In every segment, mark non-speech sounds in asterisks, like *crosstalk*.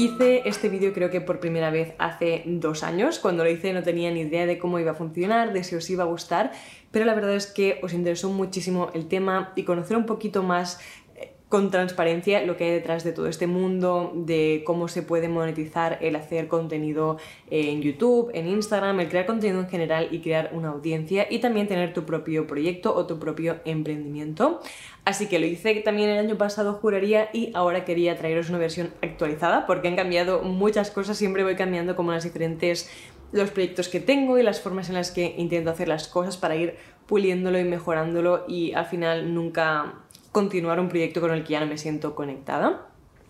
Hice este vídeo creo que por primera vez hace dos años. Cuando lo hice no tenía ni idea de cómo iba a funcionar, de si os iba a gustar, pero la verdad es que os interesó muchísimo el tema y conocer un poquito más con transparencia lo que hay detrás de todo este mundo, de cómo se puede monetizar el hacer contenido en YouTube, en Instagram, el crear contenido en general y crear una audiencia y también tener tu propio proyecto o tu propio emprendimiento. Así que lo hice también el año pasado, juraría, y ahora quería traeros una versión actualizada porque han cambiado muchas cosas, siempre voy cambiando como las diferentes los proyectos que tengo y las formas en las que intento hacer las cosas para ir puliéndolo y mejorándolo y al final nunca continuar un proyecto con el que ya no me siento conectada.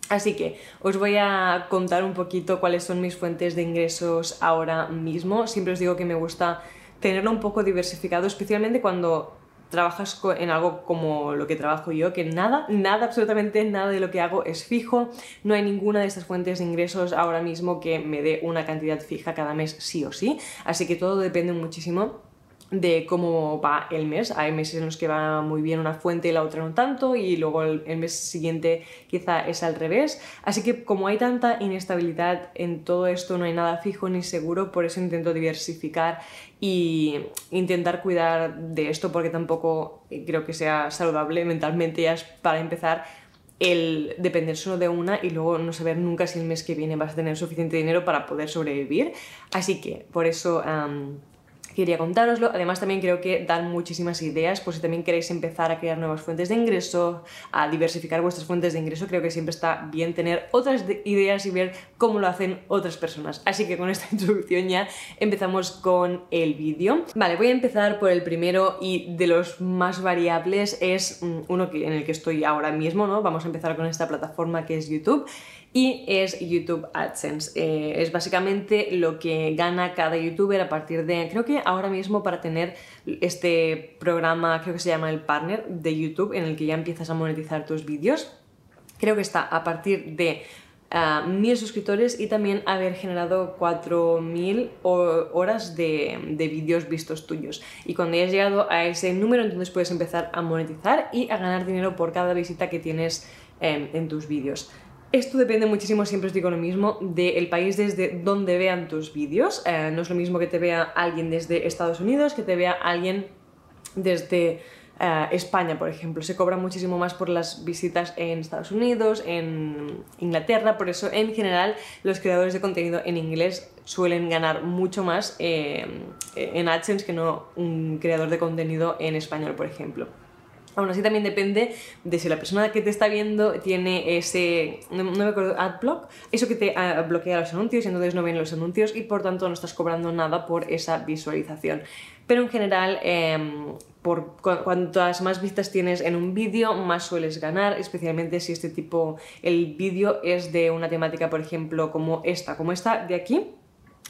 Así que os voy a contar un poquito cuáles son mis fuentes de ingresos ahora mismo. Siempre os digo que me gusta tenerlo un poco diversificado, especialmente cuando trabajas en algo como lo que trabajo yo, que nada, nada, absolutamente nada de lo que hago es fijo, no hay ninguna de estas fuentes de ingresos ahora mismo que me dé una cantidad fija cada mes sí o sí, así que todo depende muchísimo de cómo va el mes. Hay meses en los que va muy bien una fuente y la otra no tanto y luego el, mes siguiente quizá es al revés. Así que como hay tanta inestabilidad en todo esto, no hay nada fijo ni seguro, por eso intento diversificar y intentar cuidar de esto porque tampoco creo que sea saludable mentalmente ya es para empezar el depender solo de una y luego no saber nunca si el mes que viene vas a tener suficiente dinero para poder sobrevivir. Así que por eso quería contároslo. Además también creo que dan muchísimas ideas, por si también queréis empezar a crear nuevas fuentes de ingreso, a diversificar vuestras fuentes de ingreso, creo que siempre está bien tener otras ideas y ver cómo lo hacen otras personas. Así que con esta *laughs* introducción ya empezamos con el vídeo. Vale, voy a empezar por el primero y de los más variables es mm, uno en el que estoy ahora mismo, ¿no? Vamos a empezar con esta plataforma que es YouTube y es YouTube AdSense. Eh, es básicamente lo que gana cada youtuber a partir de, creo que ahora mismo para tener este programa, creo que se llama el partner de YouTube, en el que ya empiezas a monetizar tus vídeos, creo que está a partir de uh, mil suscriptores y también haber generado 4.000 horas de, de vídeos vistos tuyos. Y cuando hayas llegado a ese número, entonces puedes empezar a monetizar y a ganar dinero por cada visita que tienes en tus vídeos. Esto depende muchísimo, siempre os digo lo mismo, del país desde donde vean tus vídeos. Eh, no es lo mismo que te vea alguien desde Estados Unidos que te vea alguien desde eh, España, por ejemplo. Se cobra muchísimo más por las visitas en Estados Unidos, en Inglaterra, por eso en general los creadores de contenido en inglés suelen ganar mucho más eh, en AdSense que no un creador de contenido en español, por ejemplo. Aún así también depende de si la persona que te está viendo tiene ese, no, me acuerdo, adblock, eso que te ah, bloquea los anuncios y entonces no ven los anuncios y por tanto no estás cobrando nada por esa visualización. Pero en general, em, por cuantas más vistas tienes en un vídeo, más sueles ganar, especialmente si este tipo, el vídeo es de una temática, por ejemplo, como esta, como esta de aquí.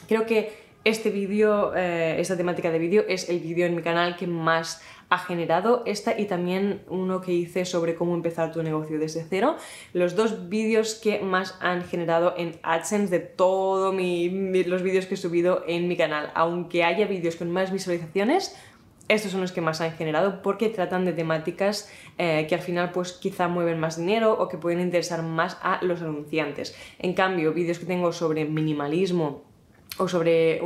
Creo que este vídeo, eh, esta temática de vídeo es el vídeo en mi canal que más ha generado esta y también uno que hice sobre cómo empezar tu negocio desde cero. Los dos vídeos que más han generado en AdSense de todos los vídeos que he subido en mi canal. Aunque haya vídeos con más visualizaciones, estos son los que más han generado porque tratan de temáticas eh, que al final pues quizá mueven más dinero o que pueden interesar más a los anunciantes. En cambio, vídeos que tengo sobre minimalismo, o sobre,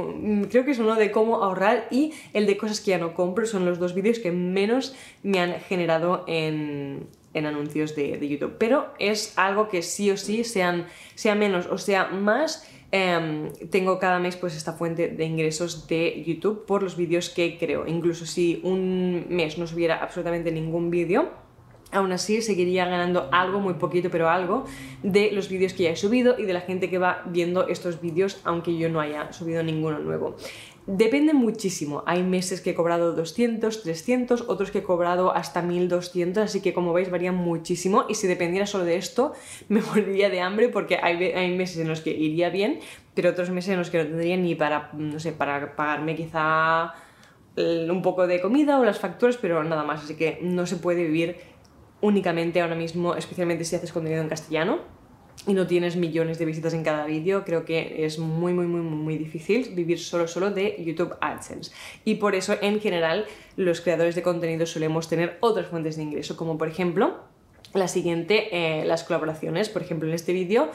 creo que es uno de cómo ahorrar y el de cosas que ya no compro, son los dos vídeos que menos me han generado en, anuncios de, YouTube. Pero es algo que sí o sí, sean, sea menos o sea más, em, tengo cada mes pues esta fuente de ingresos de YouTube por los vídeos que creo. Incluso si un mes no subiera absolutamente ningún vídeo, aún así seguiría ganando algo, muy poquito, pero algo, de los vídeos que ya he subido y de la gente que va viendo estos vídeos, aunque yo no haya subido ninguno nuevo. Depende muchísimo. Hay meses que he cobrado 200, 300, otros que he cobrado hasta 1200, así que como veis varía muchísimo y si dependiera solo de esto *laughs* me moriría de hambre porque hay, hay meses en los que iría bien, pero otros meses en los que no tendría ni para, no sé, para pagarme quizá un poco de comida o las facturas, pero nada más, así que no se puede vivir únicamente ahora mismo, especialmente si haces contenido en castellano. y no tienes millones de visitas en cada vídeo, creo que es muy, muy, muy, muy difícil vivir solo, solo de YouTube AdSense. Y por eso, en general, los creadores de contenido solemos tener otras fuentes de ingreso, como por ejemplo, la siguiente, eh, las colaboraciones. Por ejemplo, en este vídeo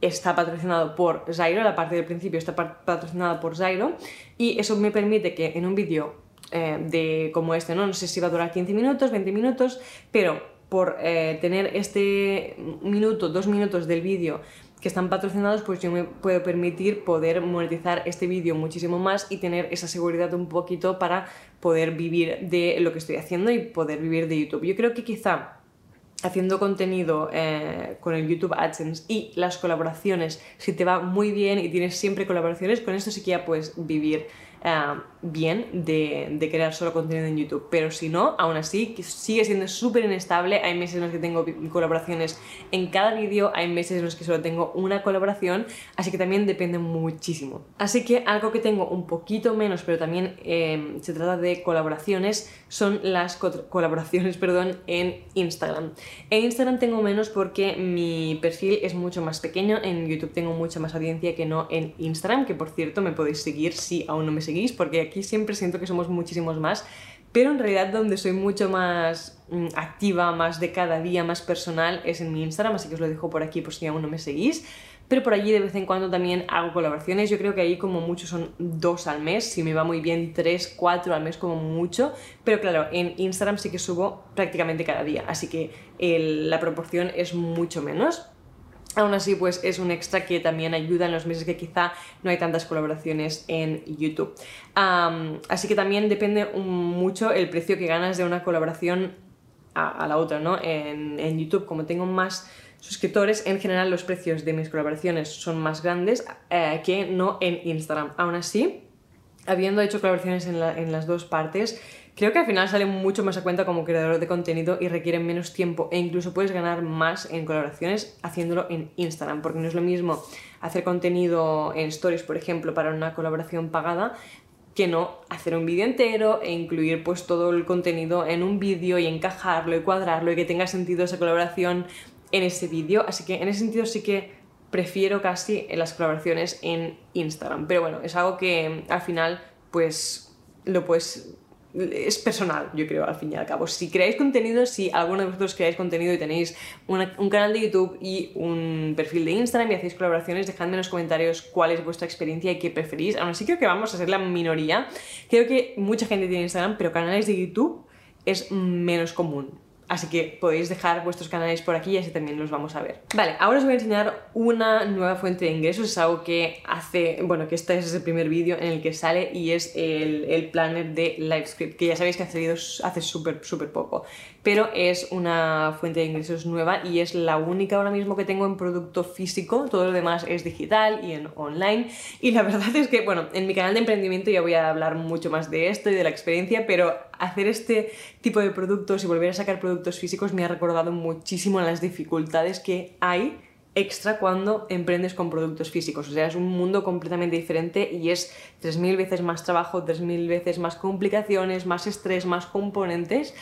está patrocinado por Zyro, la parte del principio está patrocinada por Zyro, y eso me permite que en un vídeo eh, de como este, ¿no? no sé si va a durar 15 minutos, 20 minutos, pero por eh, tener este minuto, dos minutos del vídeo que están patrocinados, pues yo me puedo permitir poder monetizar este vídeo muchísimo más y tener esa seguridad un poquito para poder vivir de lo que estoy haciendo y poder vivir de YouTube. Yo creo que quizá haciendo contenido eh, con el YouTube AdSense y las colaboraciones, si te va muy bien y tienes siempre colaboraciones, con esto sí que ya puedes vivir eh, bien de, crear solo contenido en YouTube. Pero si no, aún así sigue siendo súper inestable. Hay meses en los que tengo colaboraciones en cada vídeo, hay meses en los que solo tengo una colaboración, así que también depende muchísimo. Así que algo que tengo un poquito menos, pero también eh, se trata de colaboraciones, son las colaboraciones *laughs* perdón, en Instagram. En Instagram tengo menos porque mi perfil es mucho más pequeño, en YouTube tengo mucha más audiencia que no en Instagram, que por cierto me podéis seguir si aún no me seguís, porque aquí siempre siento que somos muchísimos más, pero en realidad donde soy mucho más mm, activa, más de cada día, más personal es en mi Instagram, así que os lo dejo por aquí por si aún no me seguís pero por allí de vez en cuando también hago colaboraciones. Yo creo que ahí como mucho son dos al mes, si me va muy bien tres, cuatro al mes como mucho, pero claro, en Instagram sí que subo prácticamente cada día, así que la proporción es mucho menos. Aún así, pues es un extra que también ayuda en los meses que quizá no hay tantas colaboraciones en YouTube. así que también depende mucho el precio que ganas de una colaboración a, la otra, ¿no? En, YouTube, como tengo más suscriptores, en general los precios de mis colaboraciones son más grandes eh, que no en Instagram. Aún así, habiendo hecho colaboraciones en, las dos partes, creo que al final sale mucho más a cuenta como creador de contenido y requieren menos tiempo e incluso puedes ganar más en colaboraciones haciéndolo en Instagram, porque no es lo mismo hacer contenido en stories, por ejemplo, para una colaboración pagada que no hacer un vídeo entero e incluir pues todo el contenido en un vídeo y encajarlo y cuadrarlo y que tenga sentido esa colaboración en ese vídeo, así que en ese sentido sí que prefiero casi las colaboraciones en Instagram, pero bueno, es algo que al final pues lo puedes es personal, yo creo, al fin y al cabo. Si creáis contenido, si alguno de vosotros creáis contenido y tenéis un canal de YouTube y un perfil de Instagram y hacéis colaboraciones, dejadme en los comentarios cuál es vuestra experiencia y qué preferís. Aún así creo que vamos a ser la minoría. Creo que mucha gente tiene Instagram, pero canales de YouTube es menos común. Así que podéis dejar vuestros canales por aquí y así también los vamos a ver. Vale, ahora os voy a enseñar una nueva fuente de ingresos. Es algo que hace, bueno, que este es el primer vídeo en el que sale y es el, el planner de LiveScript, que ya sabéis que ha salido hace súper, súper poco pero es una fuente de ingresos nueva y es la única ahora mismo que tengo en producto físico, todo lo demás es digital y en online. Y la *laughs* verdad es que, bueno, en mi canal de emprendimiento ya voy a hablar mucho más de esto y de la experiencia, pero hacer este tipo de productos y volver a sacar productos físicos me ha recordado muchísimo las dificultades que hay extra cuando emprendes con productos físicos. O sea, es un mundo completamente diferente y es 3.000 veces más trabajo, 3.000 veces más complicaciones, más estrés, más componentes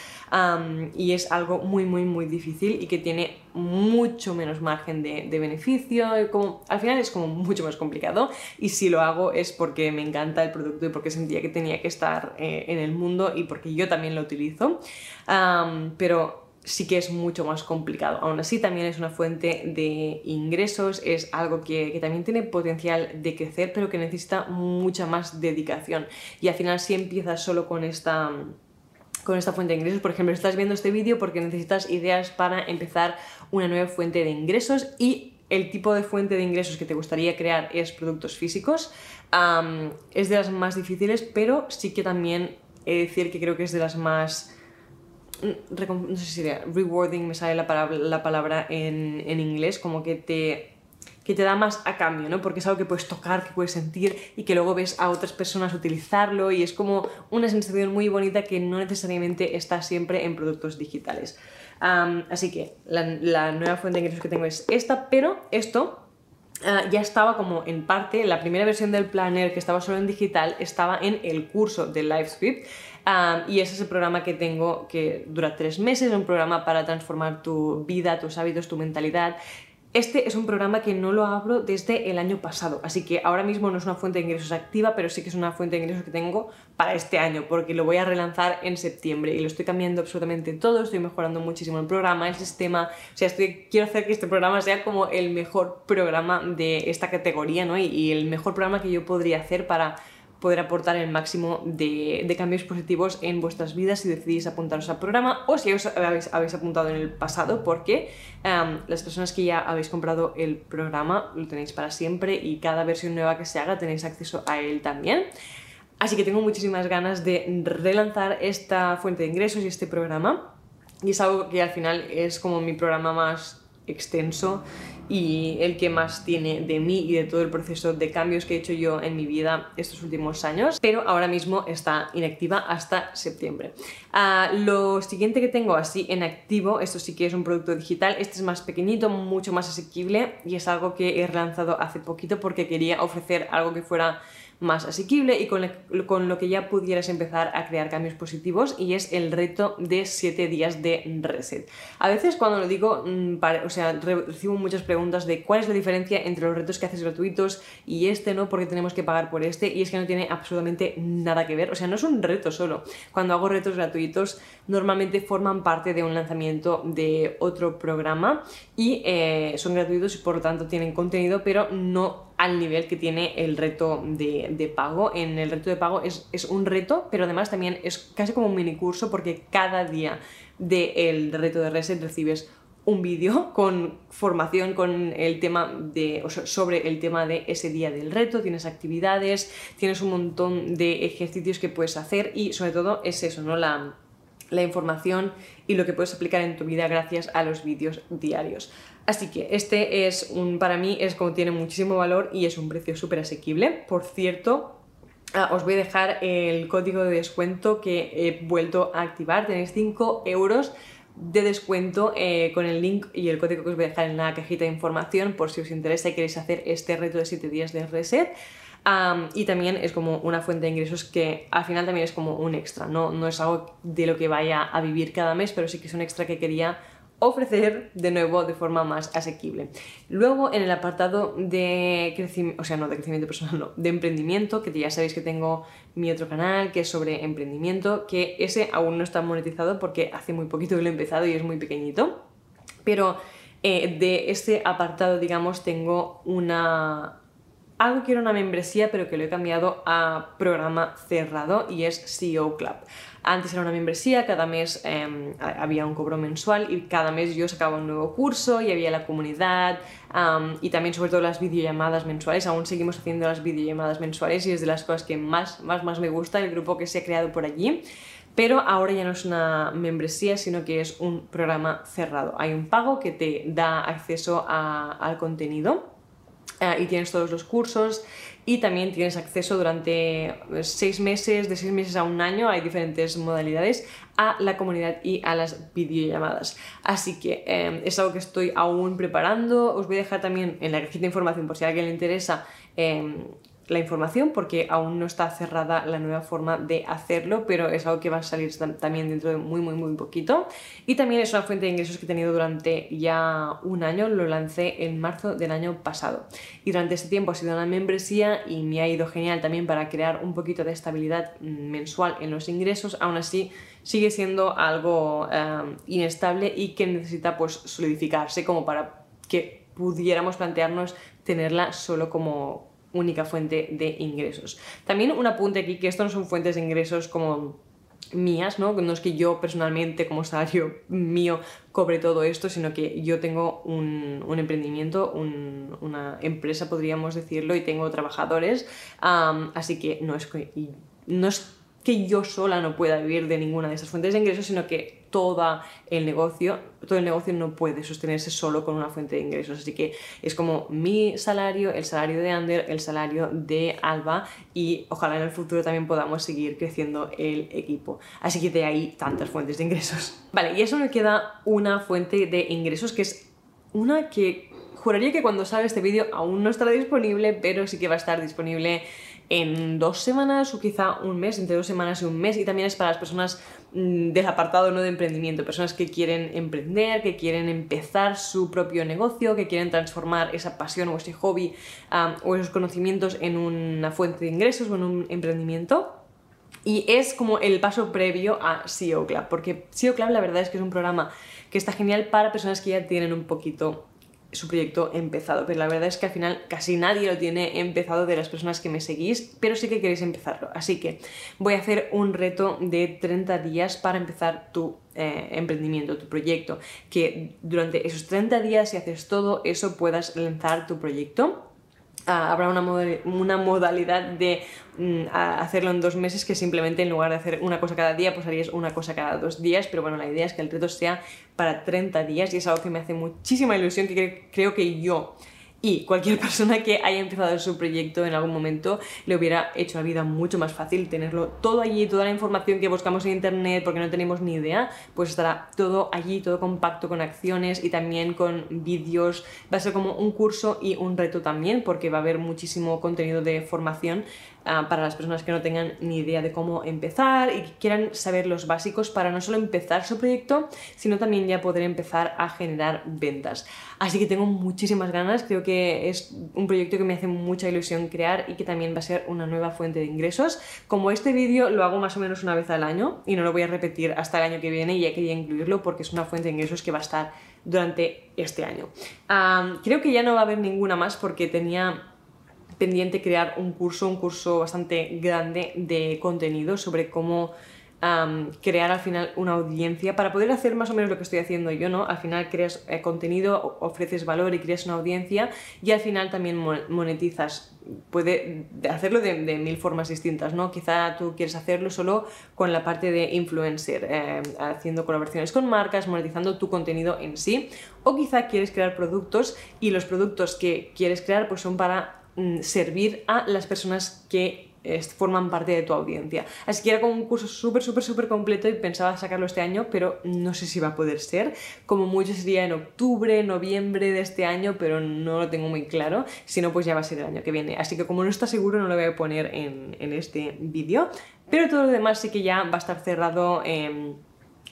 y es algo muy, muy, muy difícil y que tiene mucho menos margen de, beneficio. Como, al final es como mucho más complicado y si lo hago es porque me encanta el producto y porque sentía que tenía que estar eh, en el mundo y porque yo también lo utilizo. pero sí que es mucho más complicado. Aún así también es una fuente de ingresos, es algo que, también tiene potencial de crecer, pero que necesita mucha más dedicación. Y al final si empiezas solo con esta con esta fuente de ingresos. Por ejemplo, estás viendo este vídeo porque necesitas ideas para empezar una nueva fuente de ingresos y el tipo de fuente de ingresos que te gustaría crear es productos físicos. es de las más difíciles, pero sí que también he de decir que creo que es de las más no sé si sería rewarding, me sale la palabra, la palabra en, en inglés, como que te que te da más a cambio, ¿no? Porque es algo que puedes tocar, que puedes sentir y que luego ves a otras personas utilizarlo y es como una sensación muy bonita que no necesariamente está siempre en productos digitales. así que la, la, nueva fuente de ingresos que tengo es esta, pero esto ah, ya estaba como en parte, la primera versión del planner que estaba solo en digital estaba en el curso de LiveScript y ese es el programa que tengo que dura tres meses, es un programa para transformar tu vida, tus hábitos, tu mentalidad. Este es un programa que no lo abro desde el año pasado, así que ahora mismo no es una fuente de ingresos activa, pero sí que es una fuente de ingresos que tengo para este año, porque lo voy a relanzar en septiembre y lo estoy cambiando absolutamente todo, estoy mejorando muchísimo el programa, el sistema, o sea, quiero hacer que este programa sea como el mejor programa de esta categoría, ¿no? y el mejor programa que yo podría hacer para poder aportar el máximo de, cambios positivos en vuestras vidas si decidís apuntaros al programa o si os habéis, apuntado en el pasado, porque em, las personas que ya habéis comprado el programa lo tenéis para siempre y cada versión nueva que se haga tenéis acceso a él también. Así que tengo muchísimas ganas de relanzar esta fuente de ingresos y este programa. Y es algo que al final es como mi programa más extenso y el que más tiene de mí y de todo el proceso de cambios que he hecho yo en mi vida estos últimos años, pero ahora mismo está inactiva hasta septiembre. Ah, lo siguiente que tengo así en activo, esto sí que es un producto digital, este es más pequeñito, mucho más asequible y es algo que he relanzado hace poquito porque quería ofrecer algo que fuera más asequible y con, lo que ya pudieras empezar a crear cambios positivos y es el reto de 7 días de reset. A veces cuando lo digo, mm, o sea, recibo muchas preguntas de cuál es la diferencia entre los retos que haces gratuitos y este, ¿no? Porque tenemos que pagar por este y es que no tiene absolutamente nada que ver, o sea, no es un reto solo. Cuando hago retos gratuitos normalmente forman parte de un lanzamiento de otro programa y eh, son gratuitos y por lo tanto tienen contenido, pero no al nivel que tiene el reto de, pago. En el reto de pago es, un reto, pero además también es casi como un mini curso porque cada día del reto de reset recibes un vídeo *laughs* con formación con el tema de, sobre el tema de ese día del reto, tienes actividades, tienes un montón de ejercicios que puedes hacer y sobre todo es eso, ¿no? La, la información y lo que puedes aplicar en tu vida gracias a los vídeos diarios. Así que este es un, para mí es como tiene muchísimo valor y es un precio súper asequible. Por cierto, ah, os voy a dejar el código de descuento que he vuelto a activar. Tenéis 5 euros de descuento eh, con el link y el código que os voy a dejar en la cajita de información por si os interesa y queréis hacer este reto de 7 días de reset y también es como una fuente de ingresos que al final también es como un extra, ¿no? no es algo de lo que vaya a vivir cada mes, pero sí que es un extra que quería ofrecer de nuevo de forma más asequible. Luego en el apartado de crecimiento, o sea, no de crecimiento personal, *laughs* no, de emprendimiento, que ya sabéis que tengo mi otro canal que es sobre emprendimiento, que ese aún no está monetizado porque hace muy poquito que lo he empezado y es muy pequeñito, pero eh, de este apartado, digamos, tengo una, algo que era una membresía, pero que lo he cambiado a programa cerrado y es CEO Club. Antes era una membresía, cada mes em, había un cobro mensual y cada mes yo sacaba un nuevo curso y había la comunidad y también sobre todo las videollamadas mensuales. Aún seguimos haciendo las videollamadas mensuales y es de las cosas que más, más, más me gusta, el grupo que se ha creado por allí. Pero ahora ya no es una membresía, sino que es un programa cerrado. Hay un pago que te da acceso al contenido eh, y tienes todos los cursos y también tienes acceso durante eh, seis meses, de seis meses a un año, hay diferentes modalidades, a la comunidad y a las videollamadas. Así que eh, es algo que estoy aún preparando. Os voy a dejar también en la cajita de información por si a alguien le interesa la información porque aún no está cerrada la nueva forma de hacerlo, pero es algo que va a salir también dentro de muy, muy, muy poquito. Y también es una fuente de ingresos que he tenido durante ya un año, lo lancé en marzo del año pasado. Y durante este tiempo ha sido una membresía y me ha ido genial también para crear un poquito de estabilidad mensual en los ingresos, aún así sigue siendo algo eh, inestable y que necesita pues solidificarse como para que pudiéramos plantearnos tenerla solo como única fuente de ingresos. También un apunte aquí que esto no son fuentes de ingresos como mías, ¿no? No es que yo personalmente como salario *laughs* mío cobre todo esto, sino que yo tengo un, emprendimiento, una empresa podríamos decirlo, y tengo trabajadores, así que no es que, no es que yo sola no pueda vivir de ninguna de esas fuentes de ingresos, sino que todo el negocio, todo el negocio no puede sostenerse solo con una fuente de ingresos. Así que es como mi salario, el salario de Ander, el salario de Alba y ojalá en el futuro también podamos seguir creciendo el equipo. Así que de ahí tantas fuentes de ingresos. *laughs* Vale, y eso me queda una fuente de ingresos que es una que juraría que cuando salga este vídeo aún no estará disponible, pero sí que va a estar disponible en dos semanas o quizá un mes, entre dos semanas y un mes. Y también es para las personas mm, del apartado no de emprendimiento, personas que quieren emprender, que quieren empezar su propio negocio, que quieren transformar esa pasión o ese hobby o esos conocimientos en una fuente de ingresos o en un emprendimiento. Y es como el paso previo a SEO Club, porque SEO Club la verdad es que es un programa que está genial para personas que ya tienen un poquito su proyecto empezado, pero la verdad es que al final casi nadie lo tiene empezado de las personas que me seguís, pero sí que queréis empezarlo. Así que voy a hacer un reto de 30 días para empezar tu eh, emprendimiento, tu proyecto, que durante esos 30 días, si haces todo eso, puedas lanzar tu proyecto Ah, habrá una, una, modalidad de mm, hacerlo en dos meses que simplemente en lugar de hacer una cosa cada día, pues harías una cosa cada dos días, pero bueno, la idea es que el reto sea para 30 días y es algo que me hace muchísima ilusión, que creo que yo y cualquier *laughs* persona que haya empezado su proyecto en algún momento le hubiera hecho la vida mucho más fácil tenerlo todo allí, toda la información que buscamos en internet porque no tenemos ni idea, pues estará todo allí, todo compacto con acciones y también con vídeos. Va a ser como un curso y un reto también porque va a haber muchísimo contenido de formación Ah, para las personas que no tengan ni idea de cómo empezar y que quieran saber los básicos para no solo empezar su proyecto, sino también ya poder empezar a generar ventas. Así que tengo muchísimas ganas, creo que es un proyecto que me hace mucha ilusión crear y que también va a ser una nueva fuente de ingresos. Como este vídeo lo hago más o menos una vez al año y no lo voy a repetir hasta el año que viene, y ya quería incluirlo porque es una fuente de ingresos que va a estar durante este año. Creo que ya no va a haber ninguna más porque tenía pendiente crear un curso, un curso bastante grande de contenido sobre cómo crear al final una audiencia para poder hacer más o menos lo que estoy haciendo yo, ¿no? Al final creas eh, contenido, ofreces valor y creas una audiencia y al final también monetizas. Puede hacerlo de, mil formas distintas, ¿no? Quizá tú quieres hacerlo solo con la parte de influencer, eh, haciendo colaboraciones con marcas, monetizando tu contenido en sí, o quizá quieres crear productos y los productos que quieres crear pues son para Mm, servir a las personas que forman parte de tu audiencia. Así que era como un curso súper, súper, súper completo y pensaba sacarlo este año, pero no sé si va a poder ser. Como mucho sería en octubre, noviembre de este año, pero no lo tengo muy claro. Si no, pues ya va a ser el año que viene. Así que como no está seguro, no lo voy a poner en, este vídeo. Pero todo lo demás sí que ya va a estar cerrado. en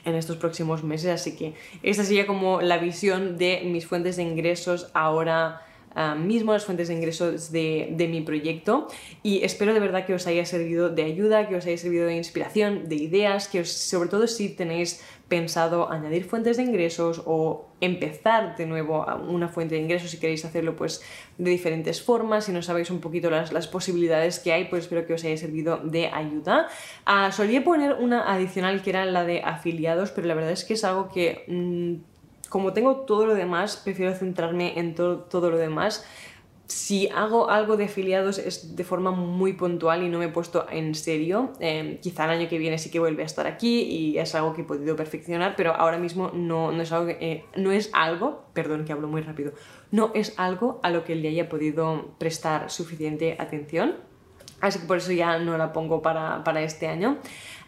estos próximos meses, así que esta sería como la visión de mis fuentes de ingresos ahora Ah, mismo las fuentes de ingresos de, mi proyecto y espero de verdad que os haya servido de ayuda, que os haya servido de inspiración, de ideas, que sobre todo si tenéis pensado añadir fuentes de ingresos o empezar de nuevo una fuente de ingresos si queréis hacerlo pues de diferentes formas, si no sabéis un poquito las, las posibilidades que hay, pues espero que os haya servido de ayuda. Uh, solía poner una adicional que era la de afiliados, pero la verdad es que es algo que... Mm, como tengo todo lo demás, prefiero centrarme en todo lo demás. Si hago algo de afiliados es de forma muy puntual y no me he puesto en serio. Em, quizá el año que viene sí que vuelve a estar aquí y es algo que he podido perfeccionar, pero ahora mismo no, no es, algo eh, no es algo, perdón que hablo muy rápido, no es algo a lo que le haya podido prestar suficiente atención. Así que por eso ya no la pongo para, para este año.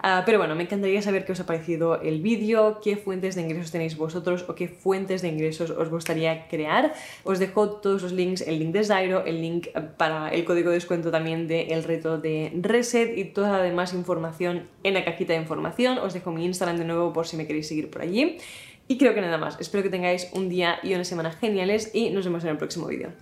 Ah, pero bueno, me encantaría saber qué os ha parecido el vídeo, qué fuentes de ingresos tenéis vosotros o qué fuentes de ingresos os gustaría crear. Os dejo todos los links, el link de Zyro, el link para el código de descuento también del reto de Reset y toda la demás información en la cajita de información. Os dejo mi Instagram de nuevo por si me queréis seguir por allí. Y creo que nada más. Espero que tengáis un día y una semana geniales y nos vemos en el próximo vídeo.